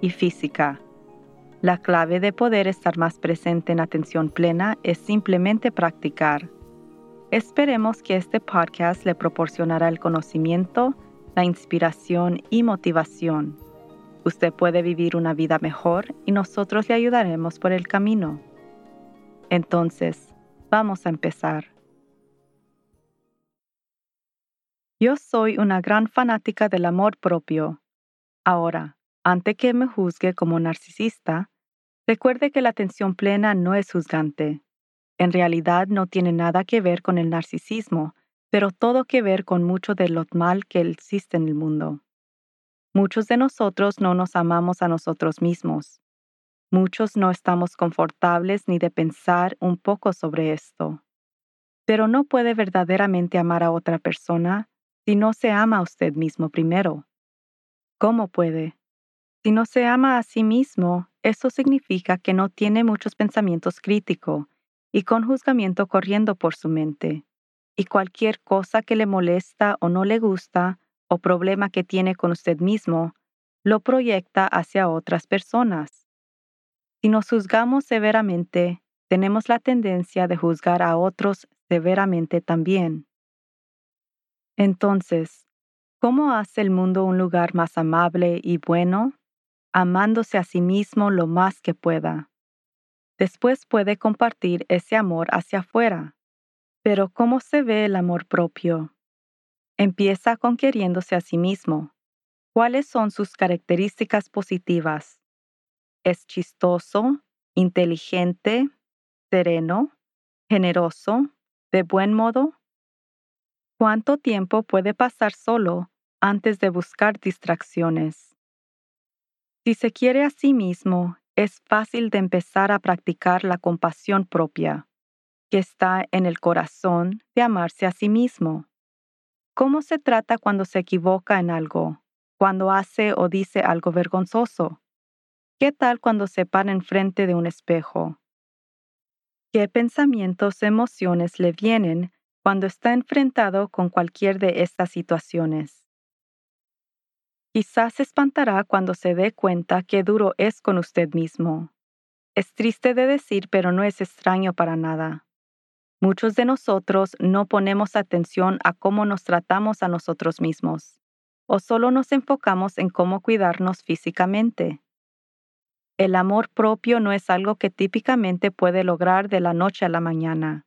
y física. La clave de poder estar más presente en atención plena es simplemente practicar. Esperemos que este podcast le proporcionará el conocimiento, la inspiración y motivación. Usted puede vivir una vida mejor y nosotros le ayudaremos por el camino. Entonces, vamos a empezar. Yo soy una gran fanática del amor propio. Ahora, antes que me juzgue como narcisista, recuerde que la atención plena no es juzgante. En realidad no tiene nada que ver con el narcisismo, pero todo que ver con mucho de lo mal que existe en el mundo. Muchos de nosotros no nos amamos a nosotros mismos. Muchos no estamos confortables ni de pensar un poco sobre esto. Pero no puede verdaderamente amar a otra persona si no se ama a usted mismo primero. ¿Cómo puede? Si no se ama a sí mismo, eso significa que no tiene muchos pensamientos críticos y con juzgamiento corriendo por su mente. Y cualquier cosa que le molesta o no le gusta o problema que tiene con usted mismo, lo proyecta hacia otras personas. Si nos juzgamos severamente, tenemos la tendencia de juzgar a otros severamente también. Entonces, ¿cómo hace el mundo un lugar más amable y bueno? Amándose a sí mismo lo más que pueda. Después puede compartir ese amor hacia afuera. Pero ¿cómo se ve el amor propio? Empieza con queriéndose a sí mismo. ¿Cuáles son sus características positivas? ¿Es chistoso, inteligente, sereno, generoso, de buen modo? ¿Cuánto tiempo puede pasar solo antes de buscar distracciones? Si se quiere a sí mismo, es fácil de empezar a practicar la compasión propia, que está en el corazón de amarse a sí mismo. ¿Cómo se trata cuando se equivoca en algo, cuando hace o dice algo vergonzoso? ¿Qué tal cuando se para enfrente de un espejo? ¿Qué pensamientos, emociones le vienen cuando está enfrentado con cualquier de estas situaciones? Quizás se espantará cuando se dé cuenta qué duro es con usted mismo. Es triste de decir, pero no es extraño para nada. Muchos de nosotros no ponemos atención a cómo nos tratamos a nosotros mismos, o solo nos enfocamos en cómo cuidarnos físicamente. El amor propio no es algo que típicamente puede lograr de la noche a la mañana.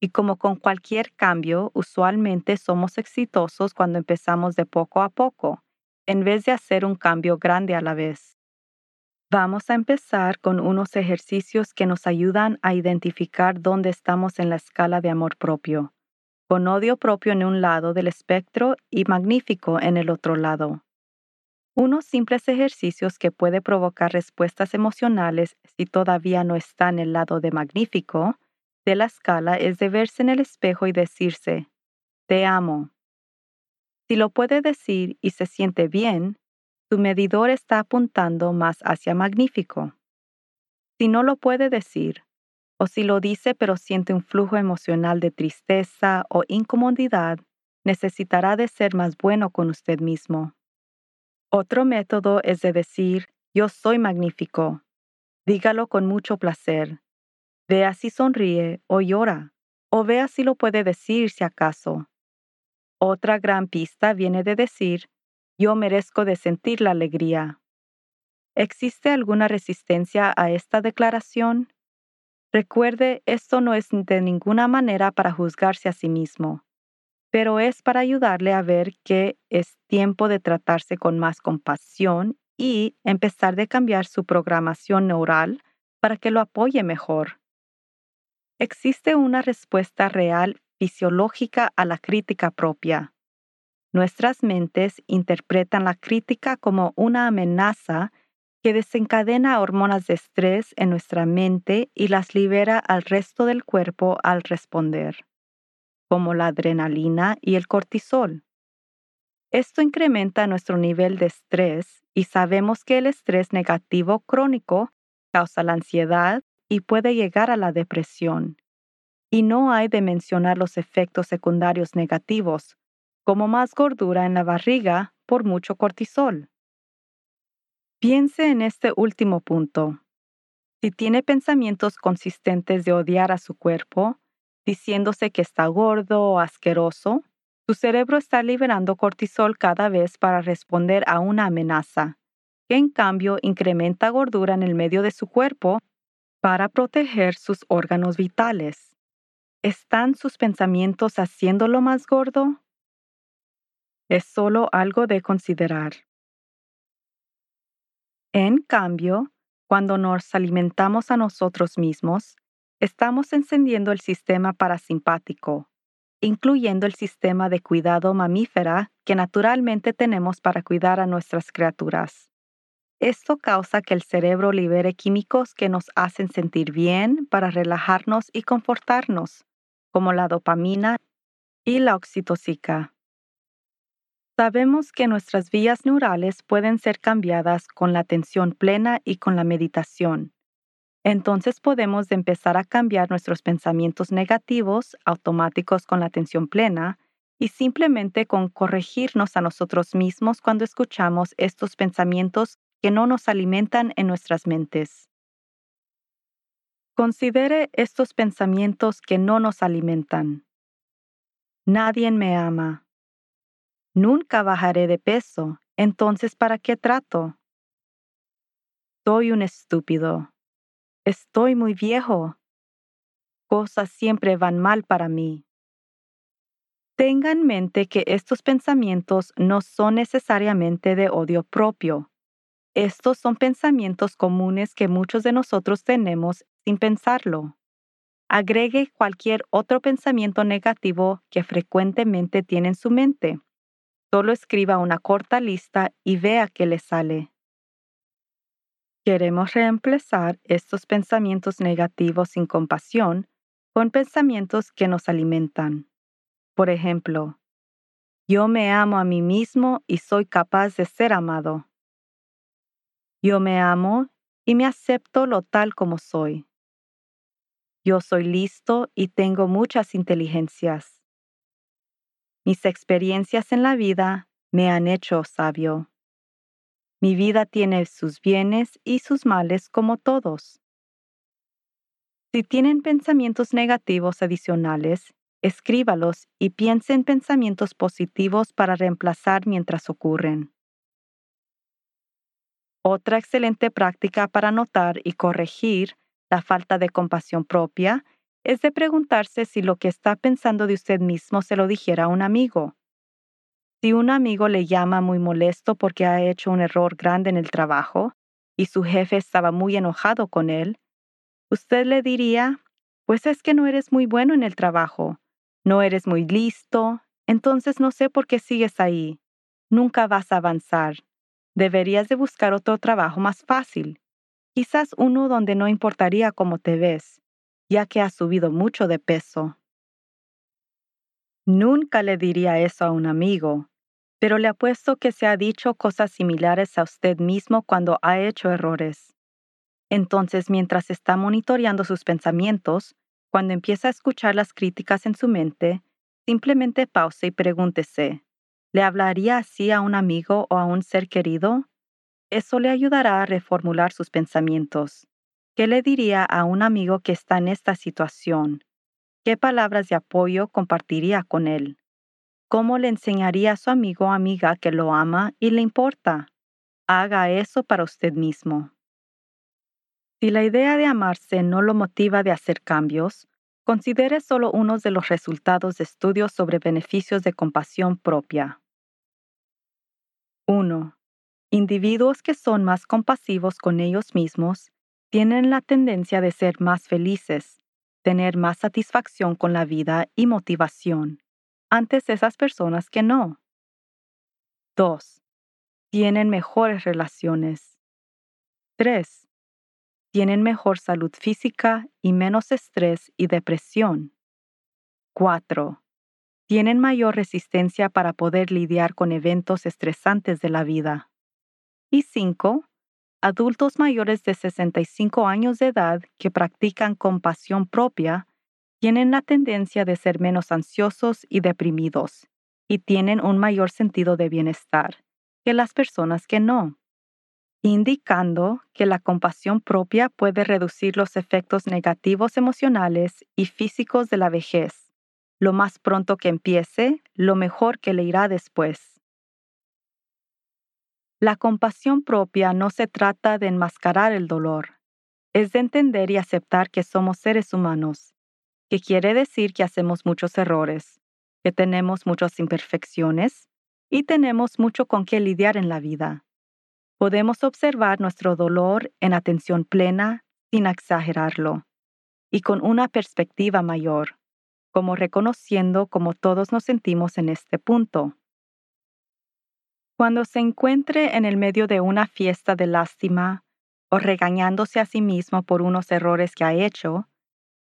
Y como con cualquier cambio, usualmente somos exitosos cuando empezamos de poco a poco en vez de hacer un cambio grande a la vez. Vamos a empezar con unos ejercicios que nos ayudan a identificar dónde estamos en la escala de amor propio, con odio propio en un lado del espectro y magnífico en el otro lado. Unos simples ejercicios que puede provocar respuestas emocionales si todavía no está en el lado de magnífico de la escala es de verse en el espejo y decirse, te amo, si lo puede decir y se siente bien, su medidor está apuntando más hacia magnífico. Si no lo puede decir, o si lo dice pero siente un flujo emocional de tristeza o incomodidad, necesitará de ser más bueno con usted mismo. Otro método es de decir, yo soy magnífico. Dígalo con mucho placer. Vea si sonríe o llora, o vea si lo puede decir si acaso. Otra gran pista viene de decir, yo merezco de sentir la alegría. ¿Existe alguna resistencia a esta declaración? Recuerde, esto no es de ninguna manera para juzgarse a sí mismo, pero es para ayudarle a ver que es tiempo de tratarse con más compasión y empezar de cambiar su programación neural para que lo apoye mejor. Existe una respuesta real fisiológica a la crítica propia. Nuestras mentes interpretan la crítica como una amenaza que desencadena hormonas de estrés en nuestra mente y las libera al resto del cuerpo al responder, como la adrenalina y el cortisol. Esto incrementa nuestro nivel de estrés y sabemos que el estrés negativo crónico causa la ansiedad y puede llegar a la depresión. Y no hay de mencionar los efectos secundarios negativos, como más gordura en la barriga por mucho cortisol. Piense en este último punto. Si tiene pensamientos consistentes de odiar a su cuerpo, diciéndose que está gordo o asqueroso, su cerebro está liberando cortisol cada vez para responder a una amenaza, que en cambio incrementa gordura en el medio de su cuerpo para proteger sus órganos vitales. ¿Están sus pensamientos haciéndolo más gordo? Es solo algo de considerar. En cambio, cuando nos alimentamos a nosotros mismos, estamos encendiendo el sistema parasimpático, incluyendo el sistema de cuidado mamífera que naturalmente tenemos para cuidar a nuestras criaturas. Esto causa que el cerebro libere químicos que nos hacen sentir bien para relajarnos y confortarnos, como la dopamina y la oxitocina. Sabemos que nuestras vías neurales pueden ser cambiadas con la atención plena y con la meditación. Entonces podemos empezar a cambiar nuestros pensamientos negativos automáticos con la atención plena y simplemente con corregirnos a nosotros mismos cuando escuchamos estos pensamientos que no nos alimentan en nuestras mentes. Considere estos pensamientos que no nos alimentan. Nadie me ama. Nunca bajaré de peso, entonces ¿para qué trato? Soy un estúpido. Estoy muy viejo. Cosas siempre van mal para mí. Tenga en mente que estos pensamientos no son necesariamente de odio propio. Estos son pensamientos comunes que muchos de nosotros tenemos sin pensarlo. Agregue cualquier otro pensamiento negativo que frecuentemente tiene en su mente Solo escriba una corta lista y vea qué le sale. Queremos reemplazar estos pensamientos negativos sin compasión con pensamientos que nos alimentan. Por ejemplo, yo me amo a mí mismo y soy capaz de ser amado. Yo me amo y me acepto lo tal como soy. Yo soy listo y tengo muchas inteligencias. Mis experiencias en la vida me han hecho sabio. Mi vida tiene sus bienes y sus males como todos. Si tienen pensamientos negativos adicionales, escríbalos y piense en pensamientos positivos para reemplazar mientras ocurren. Otra excelente práctica para notar y corregir la falta de compasión propia es de preguntarse si lo que está pensando de usted mismo se lo dijera a un amigo. Si un amigo le llama muy molesto porque ha hecho un error grande en el trabajo y su jefe estaba muy enojado con él, usted le diría, pues es que no eres muy bueno en el trabajo, no eres muy listo, entonces no sé por qué sigues ahí, nunca vas a avanzar, deberías de buscar otro trabajo más fácil, quizás uno donde no importaría cómo te ves ya que ha subido mucho de peso. Nunca le diría eso a un amigo, pero le apuesto que se ha dicho cosas similares a usted mismo cuando ha hecho errores. Entonces, mientras está monitoreando sus pensamientos, cuando empieza a escuchar las críticas en su mente, simplemente pause y pregúntese, ¿le hablaría así a un amigo o a un ser querido? Eso le ayudará a reformular sus pensamientos. ¿Qué le diría a un amigo que está en esta situación? ¿Qué palabras de apoyo compartiría con él? ¿Cómo le enseñaría a su amigo o amiga que lo ama y le importa? Haga eso para usted mismo. Si la idea de amarse no lo motiva de hacer cambios, considere solo unos de los resultados de estudios sobre beneficios de compasión propia. 1. Individuos que son más compasivos con ellos mismos tienen la tendencia de ser más felices, tener más satisfacción con la vida y motivación, antes esas personas que no. 2. Tienen mejores relaciones. 3. Tienen mejor salud física y menos estrés y depresión. 4. Tienen mayor resistencia para poder lidiar con eventos estresantes de la vida. Y 5. Adultos mayores de 65 años de edad que practican compasión propia tienen la tendencia de ser menos ansiosos y deprimidos, y tienen un mayor sentido de bienestar que las personas que no, indicando que la compasión propia puede reducir los efectos negativos emocionales y físicos de la vejez. Lo más pronto que empiece, lo mejor que le irá después. La compasión propia no se trata de enmascarar el dolor, es de entender y aceptar que somos seres humanos que quiere decir que hacemos muchos errores, que tenemos muchas imperfecciones y tenemos mucho con qué lidiar en la vida. Podemos observar nuestro dolor en atención plena sin exagerarlo y con una perspectiva mayor, como reconociendo cómo todos nos sentimos en este punto. Cuando se encuentre en el medio de una fiesta de lástima o regañándose a sí mismo por unos errores que ha hecho,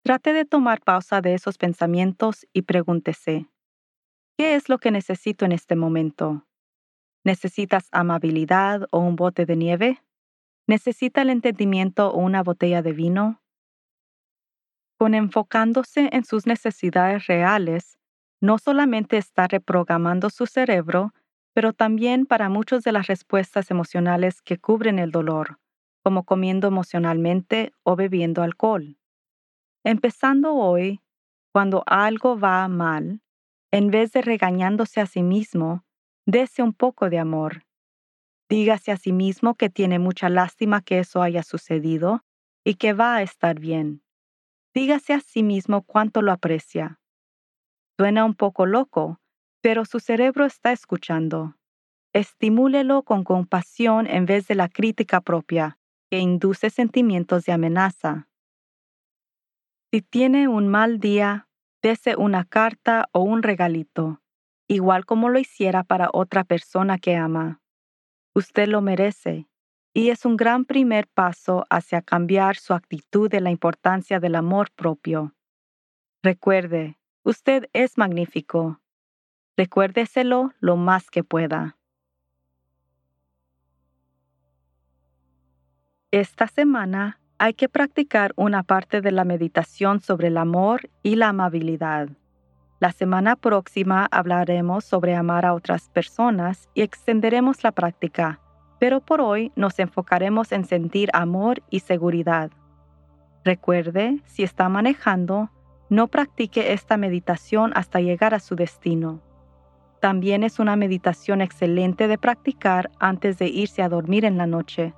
Trate de tomar pausa de esos pensamientos y pregúntese, ¿qué es lo que necesito en este momento? ¿Necesitas amabilidad o un bote de nieve? ¿Necesita el entendimiento o una botella de vino? Con enfocándose en sus necesidades reales, no solamente está reprogramando su cerebro, pero también para muchas de las respuestas emocionales que cubren el dolor, como comiendo emocionalmente o bebiendo alcohol. Empezando hoy, cuando algo va mal, en vez de regañándose a sí mismo, dese un poco de amor. Dígase a sí mismo que tiene mucha lástima que eso haya sucedido y que va a estar bien. Dígase a sí mismo cuánto lo aprecia. Suena un poco loco, pero su cerebro está escuchando. Estimúlelo con compasión en vez de la crítica propia, que induce sentimientos de amenaza. Si tiene un mal día, dese una carta o un regalito, igual como lo hiciera para otra persona que ama. Usted lo merece, y es un gran primer paso hacia cambiar su actitud de la importancia del amor propio. Recuerde, usted es magnífico. Recuérdeselo lo más que pueda. Esta semana hay que practicar una parte de la meditación sobre el amor y la amabilidad. La semana próxima hablaremos sobre amar a otras personas y extenderemos la práctica, pero por hoy nos enfocaremos en sentir amor y seguridad. Recuerde, si está manejando, no practique esta meditación hasta llegar a su destino. También es una meditación excelente de practicar antes de irse a dormir en la noche.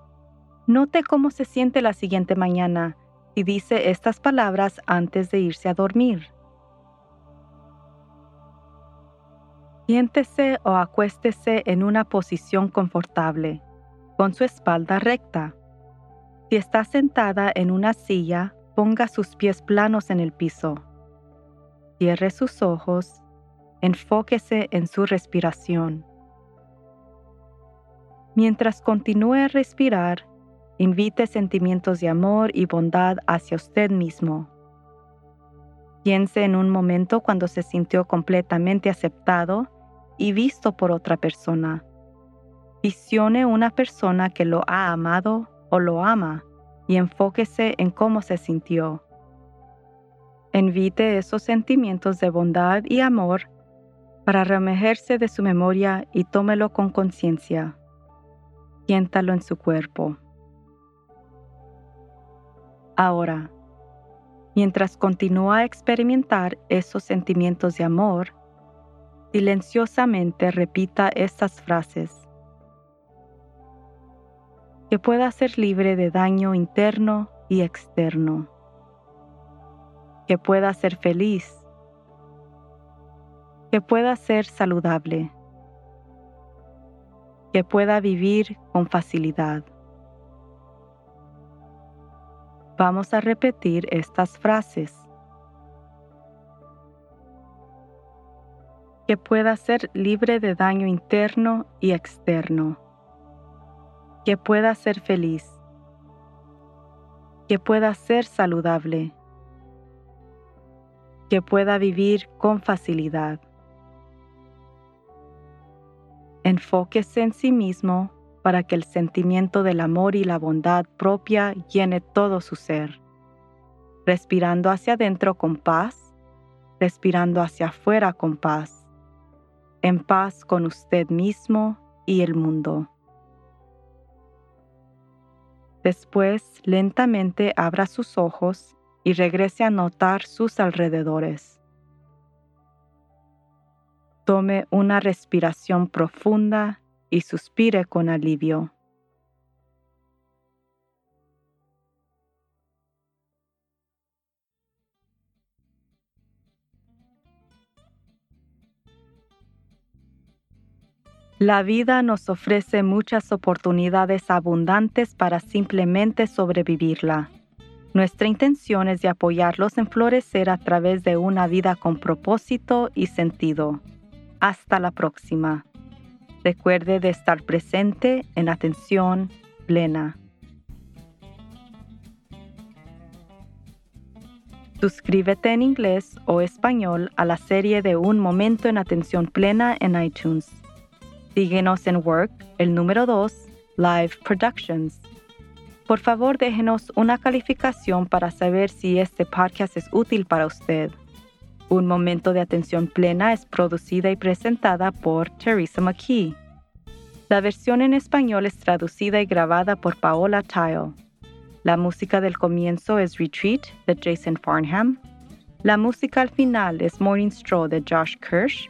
Note cómo se siente la siguiente mañana y dice estas palabras antes de irse a dormir. Siéntese o acuéstese en una posición confortable, con su espalda recta. Si está sentada en una silla, ponga sus pies planos en el piso. Cierre sus ojos, enfóquese en su respiración. Mientras continúe a respirar, Invite sentimientos de amor y bondad hacia usted mismo. Piense en un momento cuando se sintió completamente aceptado y visto por otra persona. Visione una persona que lo ha amado o lo ama y enfóquese en cómo se sintió. Invite esos sentimientos de bondad y amor para remejerse de su memoria y tómelo con conciencia. Siéntalo en su cuerpo. Ahora, mientras continúa a experimentar esos sentimientos de amor, silenciosamente repita estas frases. Que pueda ser libre de daño interno y externo. Que pueda ser feliz. Que pueda ser saludable. Que pueda vivir con facilidad. Vamos a repetir estas frases. Que pueda ser libre de daño interno y externo. Que pueda ser feliz. que pueda ser saludable, que pueda vivir con facilidad. Enfóquese en sí mismo para que el sentimiento del amor y la bondad propia llene todo su ser, respirando hacia adentro con paz, respirando hacia afuera con paz, en paz con usted mismo y el mundo. Después, lentamente abra sus ojos y regrese a notar sus alrededores. Tome una respiración profunda y suspire con alivio. La vida nos ofrece muchas oportunidades abundantes para simplemente sobrevivirla. Nuestra intención es de apoyarlos en florecer a través de una vida con propósito y sentido. Hasta la próxima. Recuerde de estar presente en atención plena. Suscríbete en inglés o español a la serie de Un Momento en Atención Plena en iTunes. Síguenos en Work, el número 2, Live Productions. Por favor, déjenos una calificación para saber si este podcast es útil para usted. Un momento de atención plena es producida y presentada por Teresa McKee. La versión en español es traducida y grabada por Paola Tile. La música del comienzo es Retreat de Jason Farnham. La música al final es Morning Stroll de Josh Kirsch,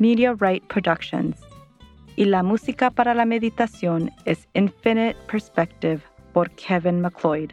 Media Right Productions y la música para la meditación es Infinite Perspective por Kevin McLeod.